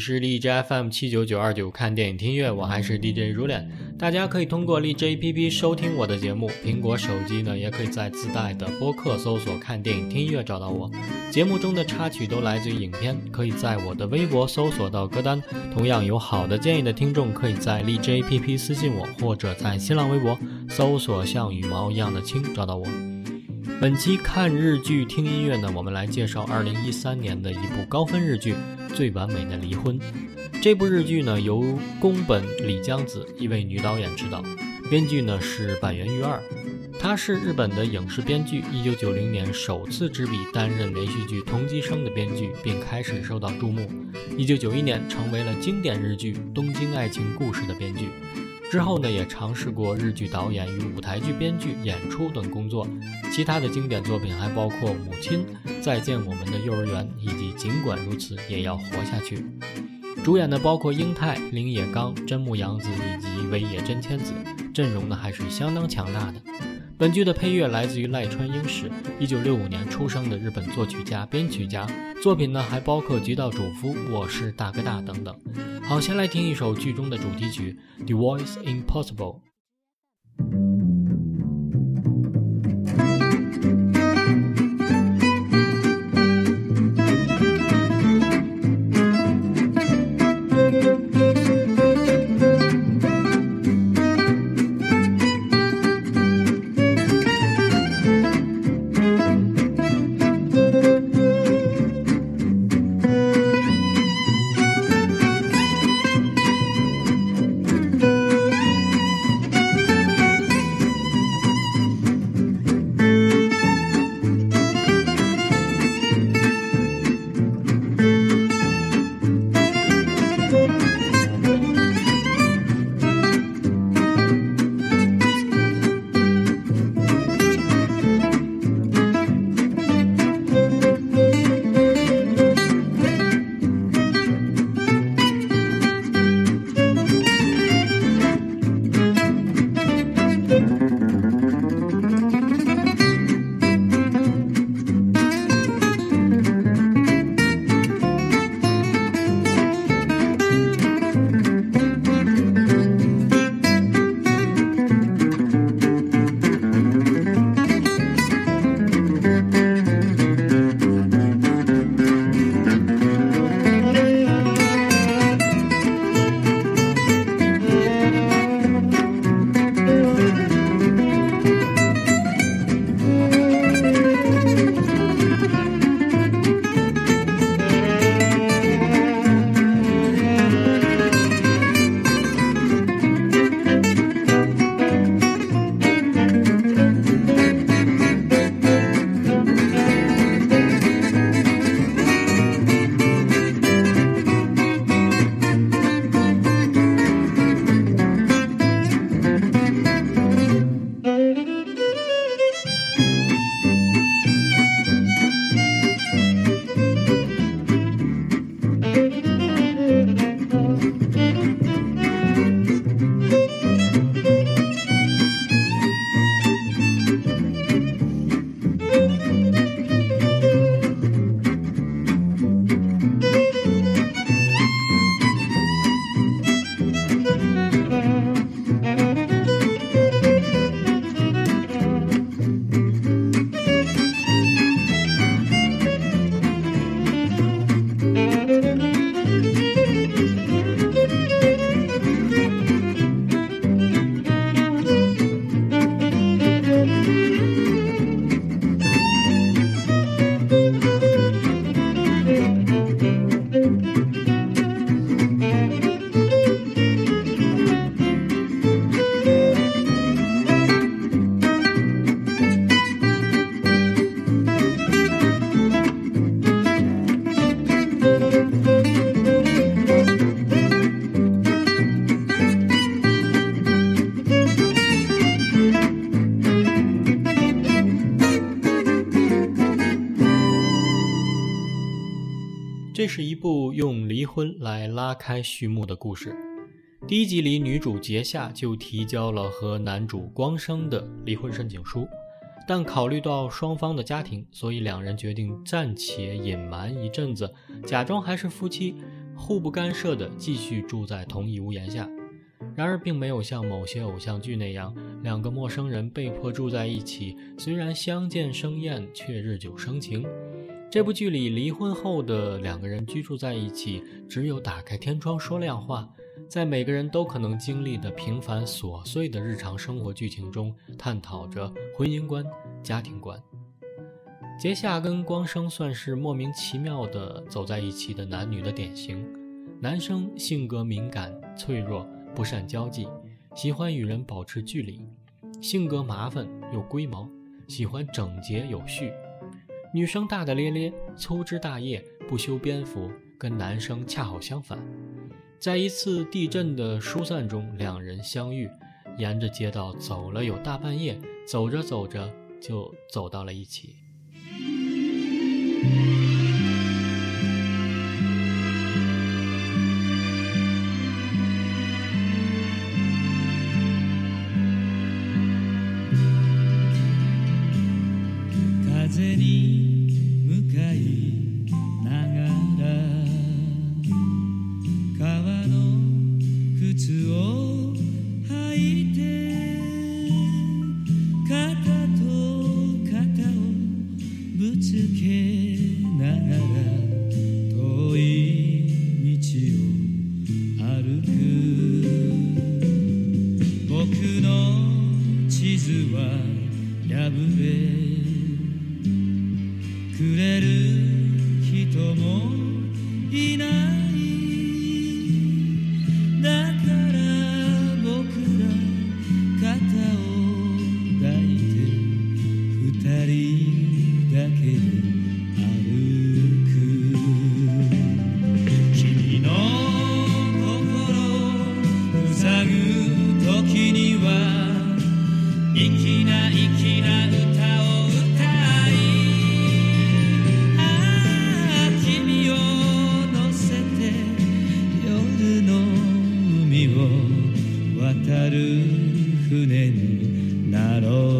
是荔枝 FM 七九九二九看电影听乐，我还是 DJ 如脸。大家可以通过荔枝 APP 收听我的节目，苹果手机呢也可以在自带的播客搜索“看电影听音乐”找到我。节目中的插曲都来自于影片，可以在我的微博搜索到歌单。同样有好的建议的听众，可以在荔枝 APP 私信我，或者在新浪微博搜索“像羽毛一样的青”找到我。本期看日剧听音乐呢，我们来介绍二零一三年的一部高分日剧《最完美的离婚》。这部日剧呢，由宫本李江子一位女导演执导，编剧呢是板垣裕二。她是日本的影视编剧，一九九零年首次执笔担任连续剧《同级生》的编剧，并开始受到注目。一九九一年成为了经典日剧《东京爱情故事》的编剧。之后呢，也尝试过日剧导演与舞台剧编剧、演出等工作。其他的经典作品还包括《母亲》《再见我们的幼儿园》以及《尽管如此也要活下去》。主演的包括英泰、林野刚、真木阳子以及尾野真千子，阵容呢还是相当强大的。本剧的配乐来自于赖川英史，一九六五年出生的日本作曲家、编曲家。作品呢还包括《极道主夫》《我是大哥大》等等。好，先来听一首剧中的主题曲《The Voice Impossible》。这是一部用离婚来拉开序幕的故事。第一集里，女主杰夏就提交了和男主光生的离婚申请书，但考虑到双方的家庭，所以两人决定暂且隐瞒一阵子，假装还是夫妻。互不干涉地继续住在同一屋檐下。然而，并没有像某些偶像剧那样，两个陌生人被迫住在一起，虽然相见生厌，却日久生情。这部剧里，离婚后的两个人居住在一起，只有打开天窗说亮话，在每个人都可能经历的平凡琐碎的日常生活剧情中，探讨着婚姻观、家庭观。杰夏跟光生算是莫名其妙的走在一起的男女的典型。男生性格敏感、脆弱。不善交际，喜欢与人保持距离，性格麻烦又龟毛，喜欢整洁有序。女生大大咧咧，粗枝大叶，不修边幅，跟男生恰好相反。在一次地震的疏散中，两人相遇，沿着街道走了有大半夜，走着走着就走到了一起。渡る船になろう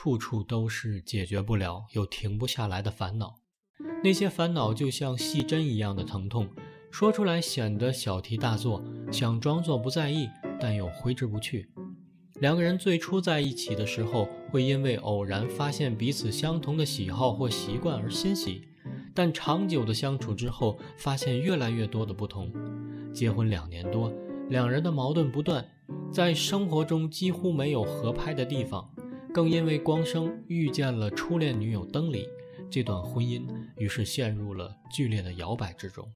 处处都是解决不了又停不下来的烦恼。那些烦恼就像细针一样的疼痛，说出来显得小题大做，想装作不在意，但又挥之不去。两个人最初在一起的时候，会因为偶然发现彼此相同的喜好或习惯而欣喜，但长久的相处之后，发现越来越多的不同。结婚两年多，两人的矛盾不断。在生活中几乎没有合拍的地方，更因为光生遇见了初恋女友登里，这段婚姻于是陷入了剧烈的摇摆之中。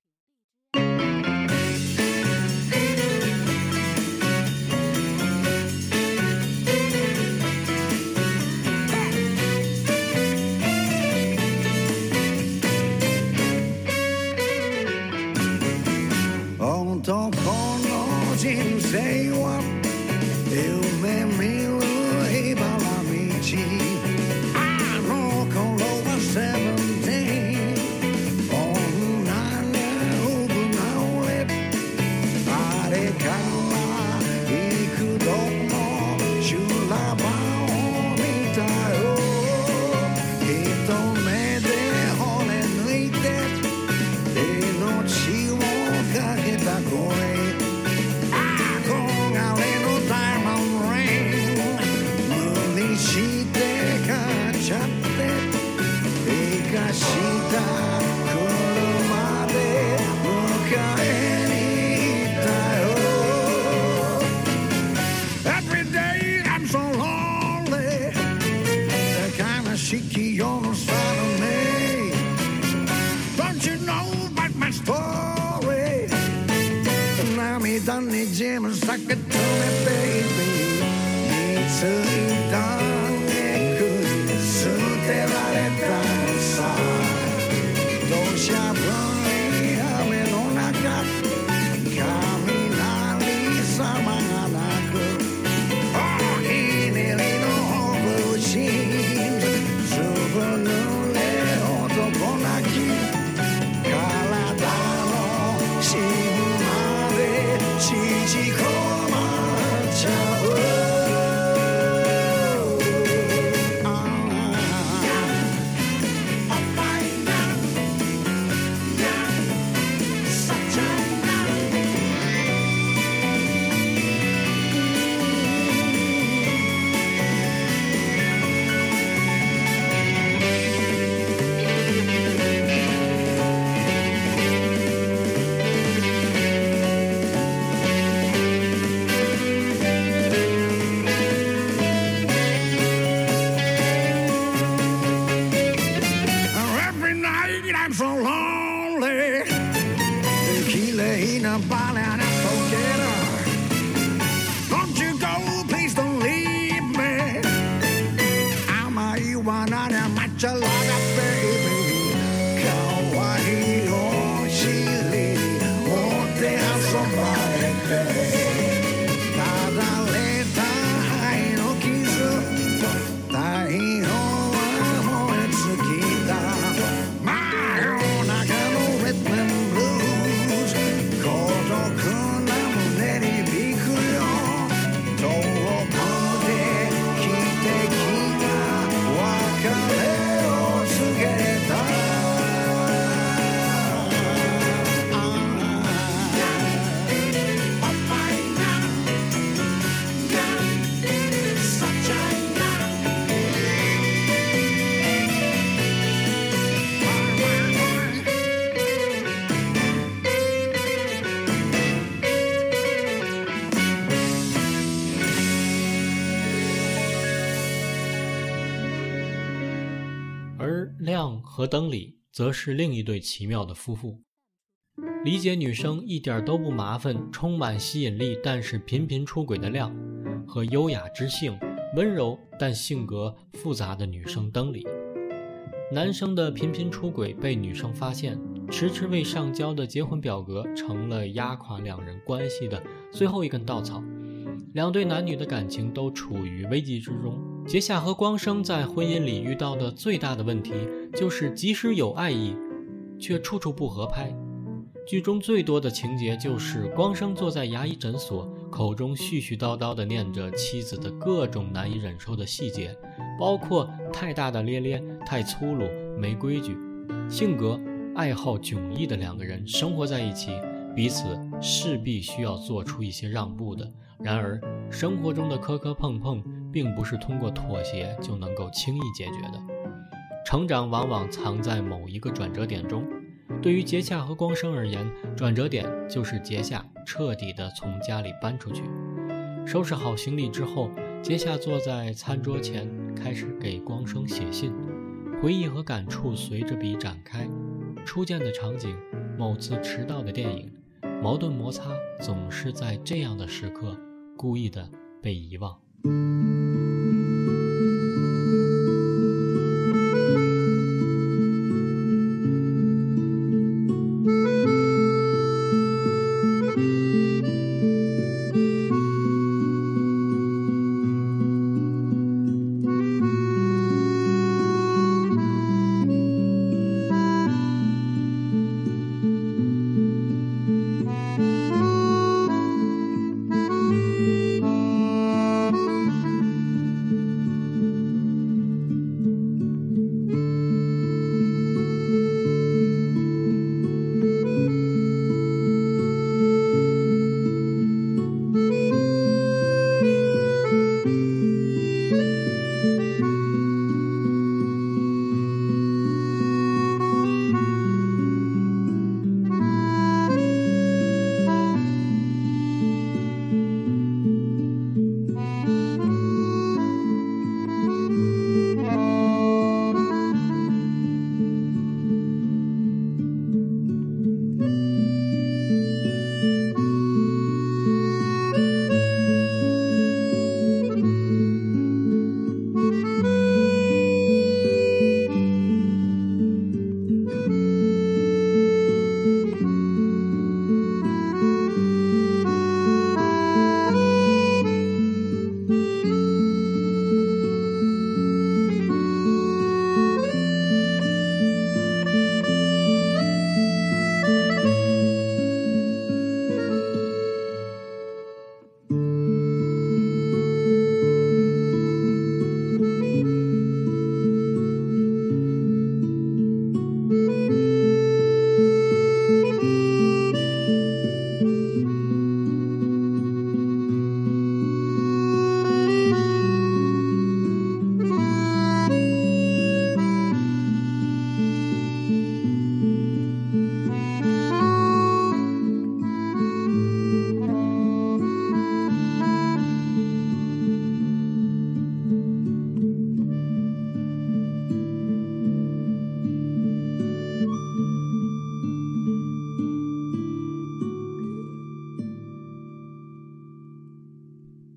和灯里则是另一对奇妙的夫妇。理解女生一点都不麻烦、充满吸引力，但是频频出轨的亮，和优雅知性、温柔但性格复杂的女生灯里。男生的频频出轨被女生发现，迟迟未上交的结婚表格成了压垮两人关系的最后一根稻草。两对男女的感情都处于危机之中。杰夏和光生在婚姻里遇到的最大的问题，就是即使有爱意，却处处不合拍。剧中最多的情节就是光生坐在牙医诊所，口中絮絮叨叨地念着妻子的各种难以忍受的细节，包括太大大咧咧、太粗鲁、没规矩。性格、爱好迥异的两个人生活在一起，彼此势必需要做出一些让步的。然而，生活中的磕磕碰碰，并不是通过妥协就能够轻易解决的。成长往往藏在某一个转折点中。对于杰夏和光生而言，转折点就是杰夏彻底的从家里搬出去。收拾好行李之后，杰夏坐在餐桌前，开始给光生写信，回忆和感触随着笔展开。初见的场景，某次迟到的电影，矛盾摩擦，总是在这样的时刻故意的被遗忘。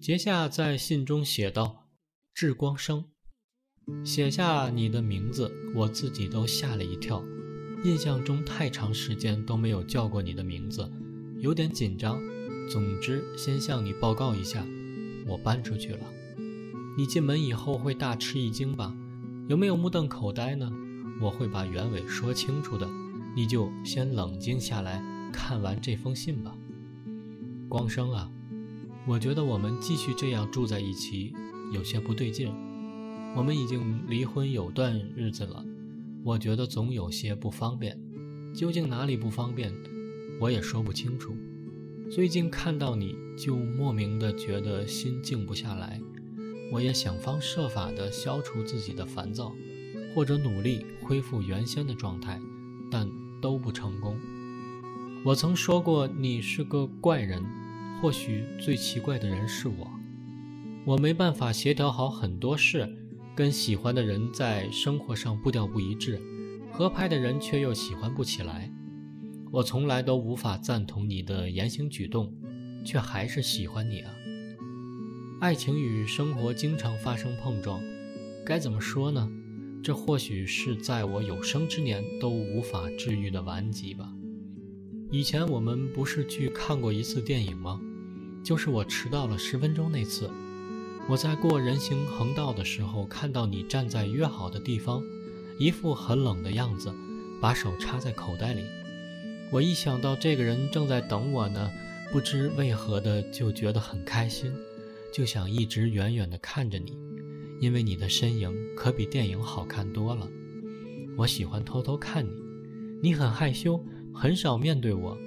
杰夏在信中写道：“致光生。”写下你的名字，我自己都吓了一跳。印象中太长时间都没有叫过你的名字，有点紧张。总之，先向你报告一下，我搬出去了。你进门以后会大吃一惊吧？有没有目瞪口呆呢？我会把原委说清楚的，你就先冷静下来，看完这封信吧。光生啊，我觉得我们继续这样住在一起有些不对劲。我们已经离婚有段日子了，我觉得总有些不方便。究竟哪里不方便，我也说不清楚。最近看到你就莫名的觉得心静不下来。我也想方设法的消除自己的烦躁，或者努力恢复原先的状态，但都不成功。我曾说过你是个怪人，或许最奇怪的人是我。我没办法协调好很多事。跟喜欢的人在生活上步调不一致，合拍的人却又喜欢不起来。我从来都无法赞同你的言行举动，却还是喜欢你啊。爱情与生活经常发生碰撞，该怎么说呢？这或许是在我有生之年都无法治愈的顽疾吧。以前我们不是去看过一次电影吗？就是我迟到了十分钟那次。我在过人行横道的时候，看到你站在约好的地方，一副很冷的样子，把手插在口袋里。我一想到这个人正在等我呢，不知为何的就觉得很开心，就想一直远远地看着你，因为你的身影可比电影好看多了。我喜欢偷偷看你，你很害羞，很少面对我，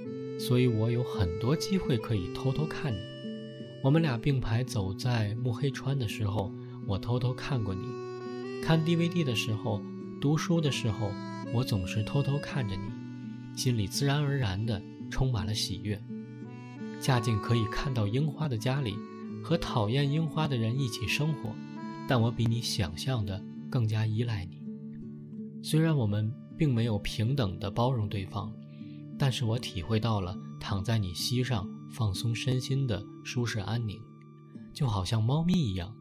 所以我有很多机会可以偷偷看你。我们俩并排走在木黑川的时候，我偷偷看过你；看 DVD 的时候，读书的时候，我总是偷偷看着你，心里自然而然的充满了喜悦。嫁进可以看到樱花的家里，和讨厌樱花的人一起生活，但我比你想象的更加依赖你。虽然我们并没有平等的包容对方，但是我体会到了躺在你膝上。放松身心的舒适安宁，就好像猫咪一样，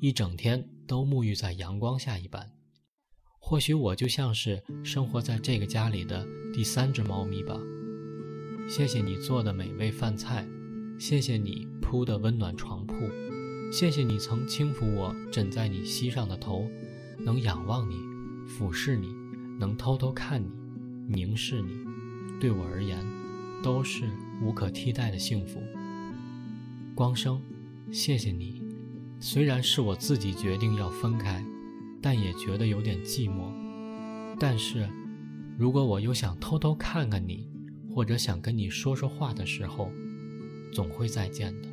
一整天都沐浴在阳光下一般。或许我就像是生活在这个家里的第三只猫咪吧。谢谢你做的美味饭菜，谢谢你铺的温暖床铺，谢谢你曾轻抚我枕在你膝上的头，能仰望你，俯视你，能偷偷看你，凝视你，对我而言，都是。无可替代的幸福，光生，谢谢你。虽然是我自己决定要分开，但也觉得有点寂寞。但是，如果我又想偷偷看看你，或者想跟你说说话的时候，总会再见的。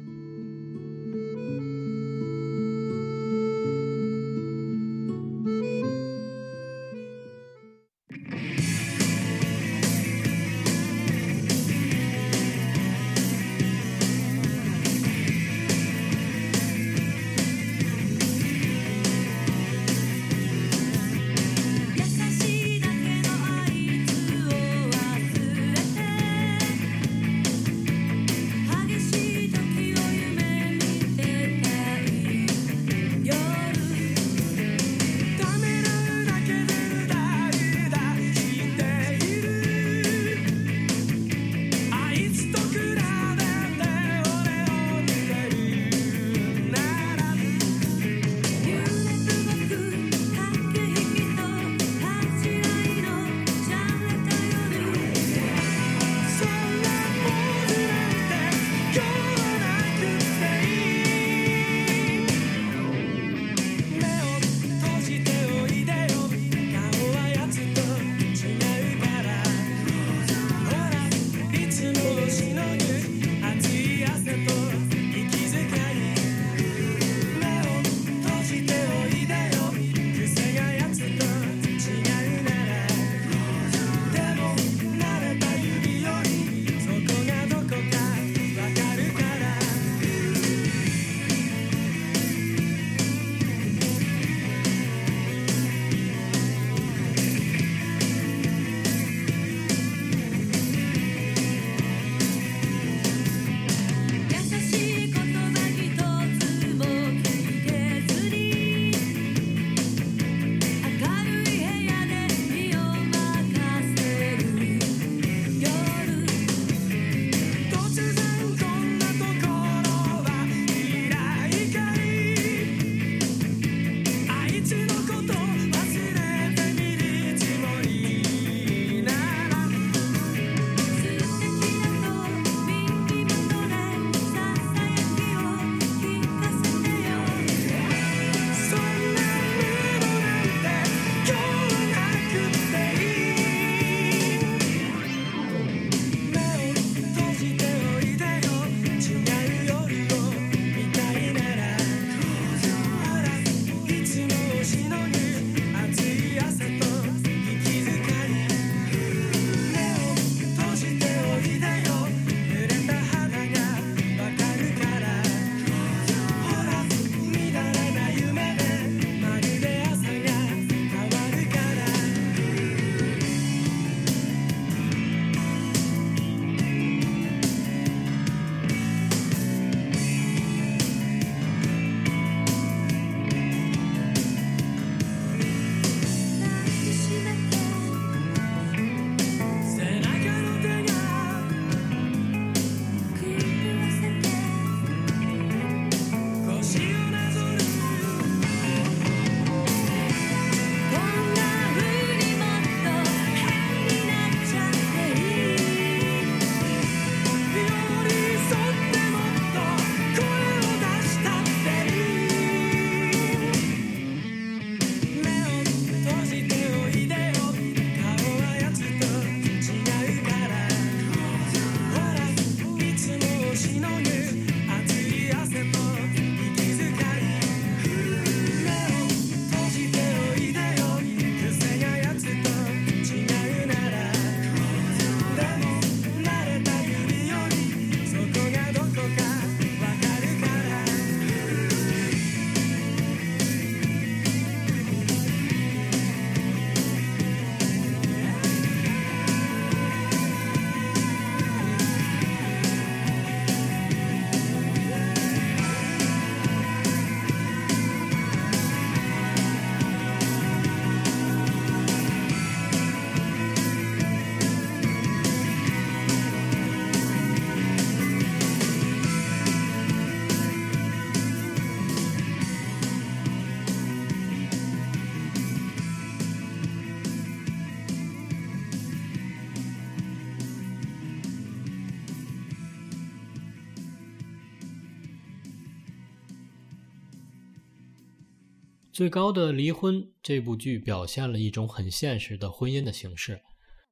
最高的离婚这部剧表现了一种很现实的婚姻的形式，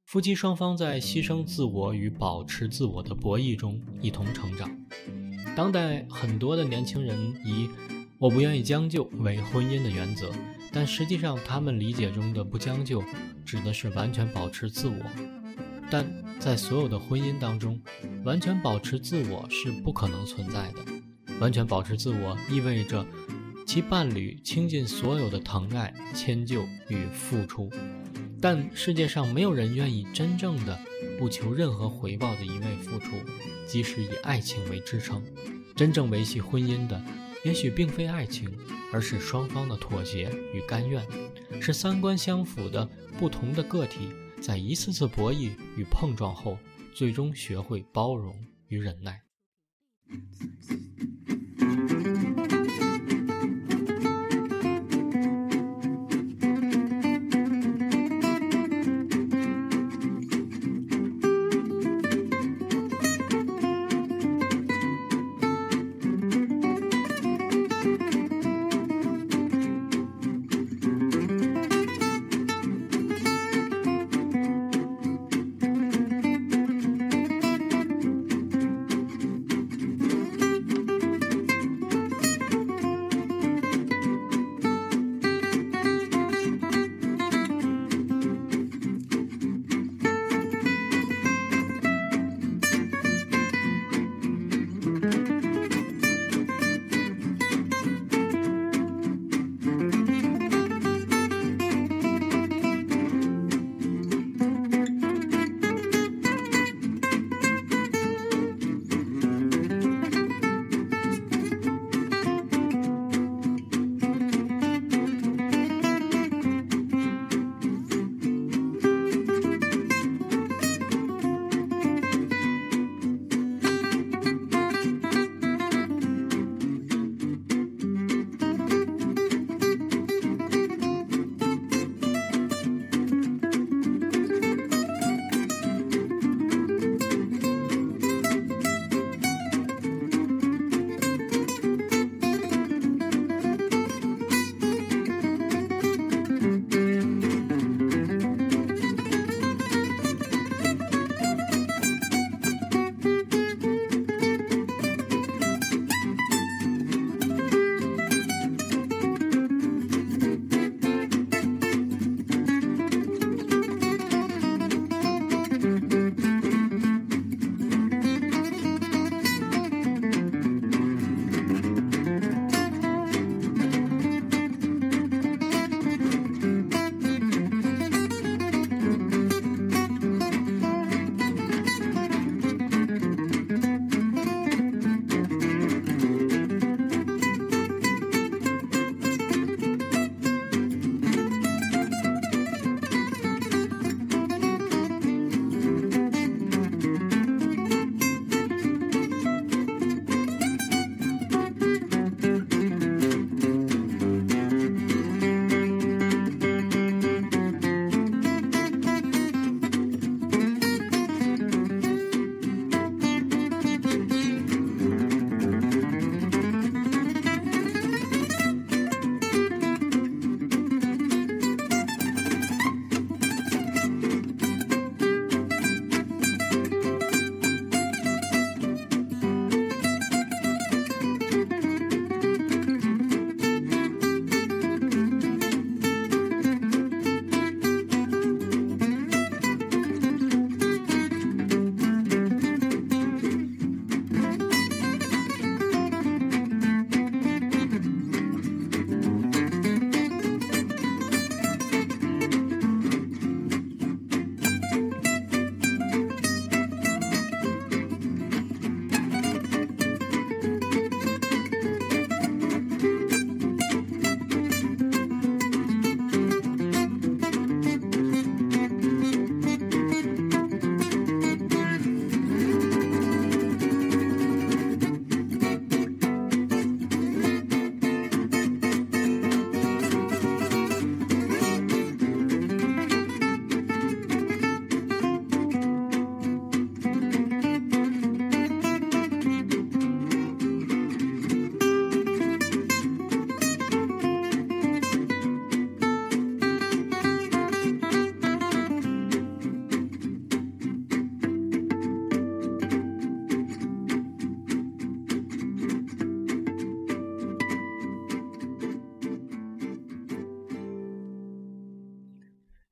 夫妻双方在牺牲自我与保持自我的博弈中一同成长。当代很多的年轻人以“我不愿意将就”为婚姻的原则，但实际上他们理解中的不将就，指的是完全保持自我。但在所有的婚姻当中，完全保持自我是不可能存在的。完全保持自我意味着。其伴侣倾尽所有的疼爱、迁就与付出，但世界上没有人愿意真正的不求任何回报的一味付出，即使以爱情为支撑。真正维系婚姻的，也许并非爱情，而是双方的妥协与甘愿，是三观相符的不同的个体在一次次博弈与碰撞后，最终学会包容与忍耐。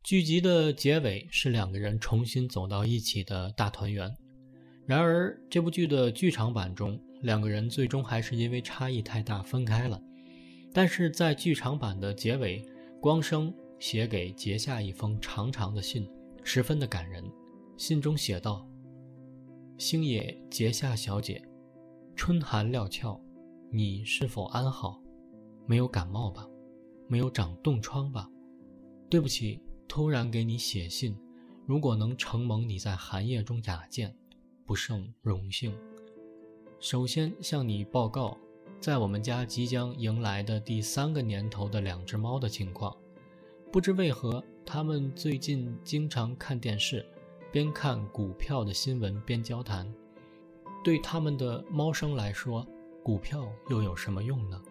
剧集的结尾是两个人重新走到一起的大团圆。然而，这部剧的剧场版中，两个人最终还是因为差异太大分开了。但是在剧场版的结尾，光生写给杰夏一封长长的信，十分的感人。信中写道：“星野杰夏小姐，春寒料峭，你是否安好？没有感冒吧？没有长冻疮吧？对不起，突然给你写信。如果能承蒙你在寒夜中雅见。”不胜荣幸。首先向你报告，在我们家即将迎来的第三个年头的两只猫的情况。不知为何，它们最近经常看电视，边看股票的新闻边交谈。对他们的猫生来说，股票又有什么用呢？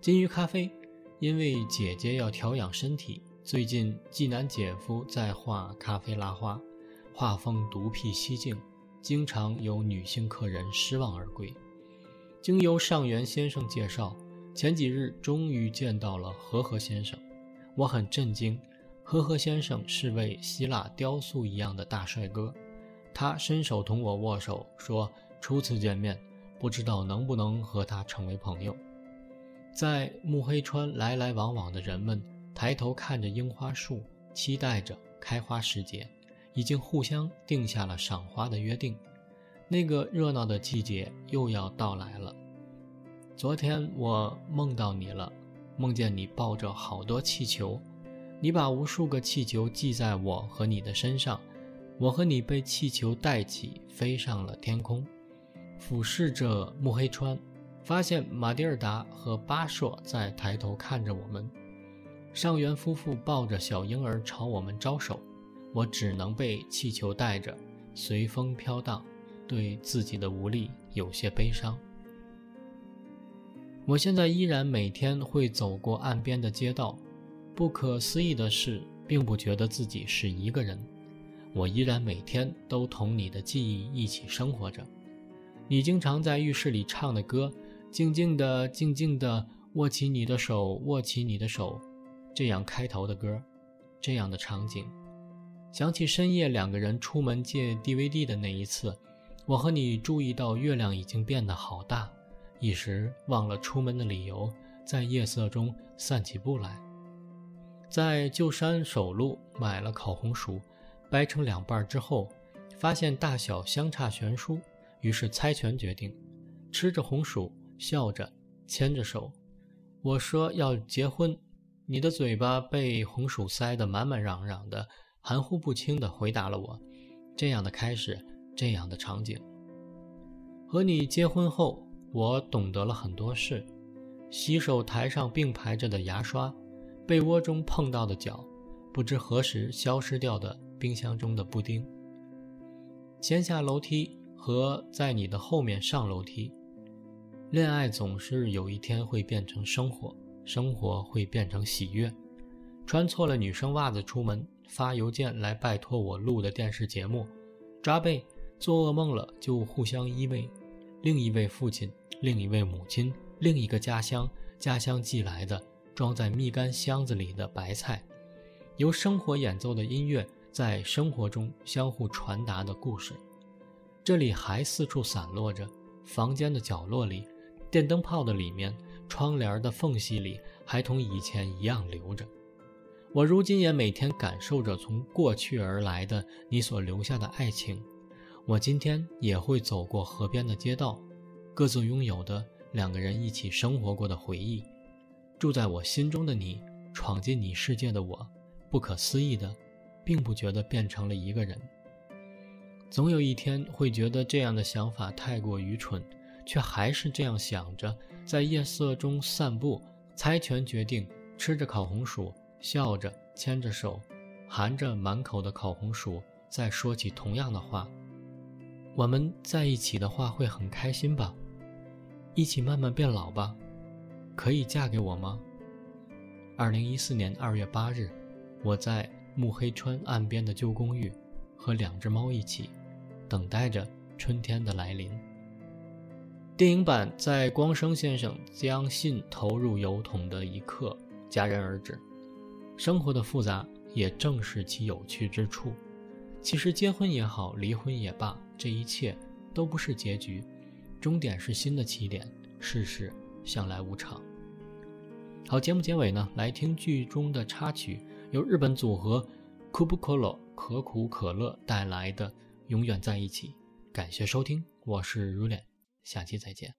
金鱼咖啡，因为姐姐要调养身体，最近济南姐夫在画咖啡拉花，画风独辟蹊径。经常有女性客人失望而归。经由上元先生介绍，前几日终于见到了和和先生，我很震惊。和和先生是位希腊雕塑一样的大帅哥，他伸手同我握手，说初次见面，不知道能不能和他成为朋友。在慕黑川来来往往的人们抬头看着樱花树，期待着开花时节。已经互相定下了赏花的约定，那个热闹的季节又要到来了。昨天我梦到你了，梦见你抱着好多气球，你把无数个气球系在我和你的身上，我和你被气球带起，飞上了天空，俯视着木黑川，发现马蒂尔达和巴硕在抬头看着我们，上元夫妇抱着小婴儿朝我们招手。我只能被气球带着，随风飘荡，对自己的无力有些悲伤。我现在依然每天会走过岸边的街道，不可思议的是，并不觉得自己是一个人。我依然每天都同你的记忆一起生活着。你经常在浴室里唱的歌，静静的，静静的，握起你的手，握起你的手，这样开头的歌，这样的场景。想起深夜两个人出门借 DVD 的那一次，我和你注意到月亮已经变得好大，一时忘了出门的理由，在夜色中散起步来。在旧山首路买了烤红薯，掰成两半之后，发现大小相差悬殊，于是猜拳决定，吃着红薯，笑着牵着手。我说要结婚，你的嘴巴被红薯塞得满满嚷嚷的。含糊不清地回答了我：“这样的开始，这样的场景。和你结婚后，我懂得了很多事。洗手台上并排着的牙刷，被窝中碰到的脚，不知何时消失掉的冰箱中的布丁。先下楼梯和在你的后面上楼梯。恋爱总是有一天会变成生活，生活会变成喜悦。穿错了女生袜子出门。”发邮件来拜托我录的电视节目，抓背，做噩梦了就互相依偎。另一位父亲，另一位母亲，另一个家乡，家乡寄来的装在蜜柑箱子里的白菜，由生活演奏的音乐，在生活中相互传达的故事。这里还四处散落着，房间的角落里，电灯泡的里面，窗帘的缝隙里，还同以前一样留着。我如今也每天感受着从过去而来的你所留下的爱情。我今天也会走过河边的街道，各自拥有的两个人一起生活过的回忆。住在我心中的你，闯进你世界的我，不可思议的，并不觉得变成了一个人。总有一天会觉得这样的想法太过愚蠢，却还是这样想着，在夜色中散步，猜拳决定，吃着烤红薯。笑着牵着手，含着满口的烤红薯，再说起同样的话。我们在一起的话会很开心吧？一起慢慢变老吧？可以嫁给我吗？二零一四年二月八日，我在木黑川岸边的旧公寓，和两只猫一起，等待着春天的来临。电影版在光生先生将信投入邮筒的一刻戛然而止。生活的复杂，也正是其有趣之处。其实，结婚也好，离婚也罢，这一切都不是结局，终点是新的起点。世事向来无常。好，节目结尾呢，来听剧中的插曲，由日本组合可苦可乐带来的《永远在一起》。感谢收听，我是 Rulin。下期再见。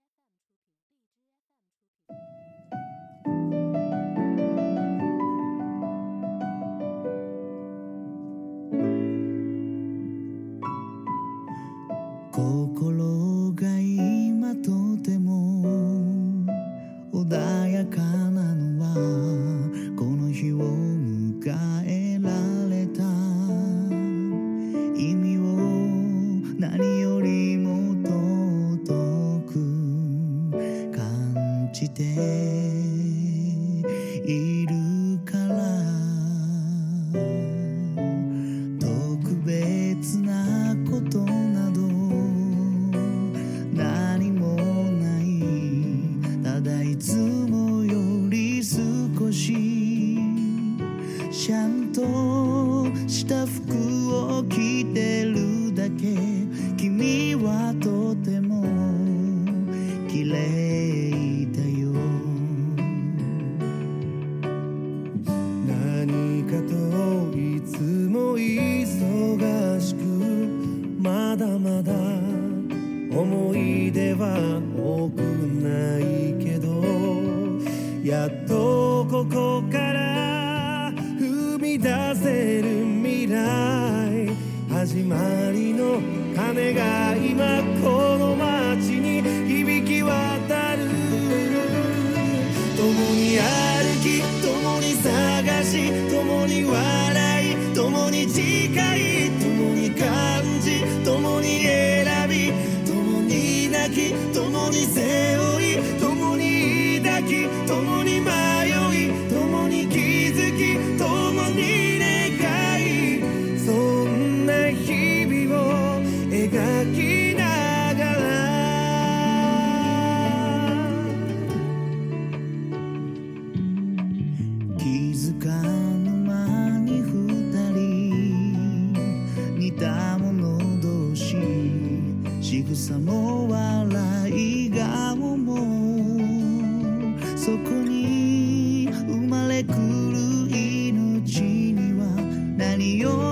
你有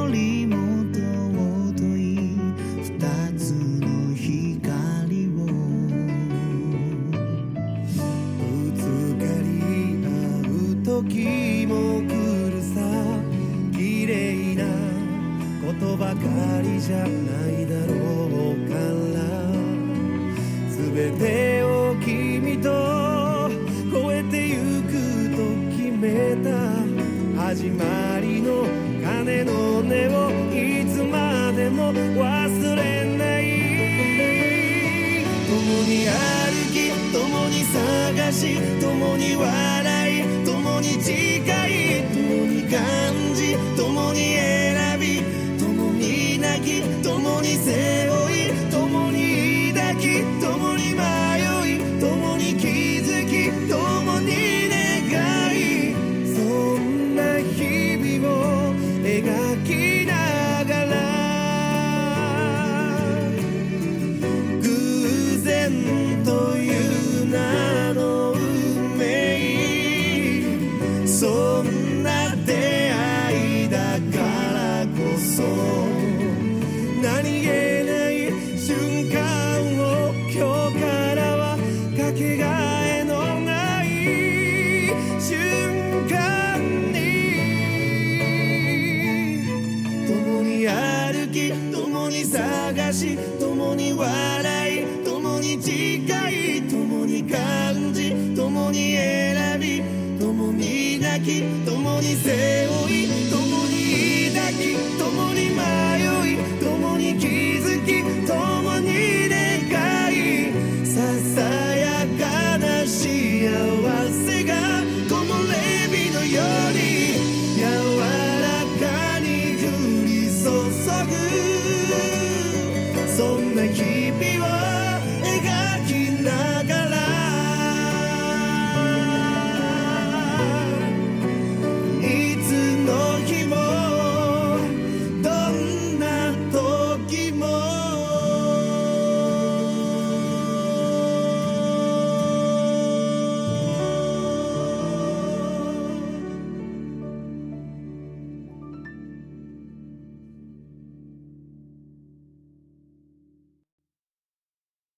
keep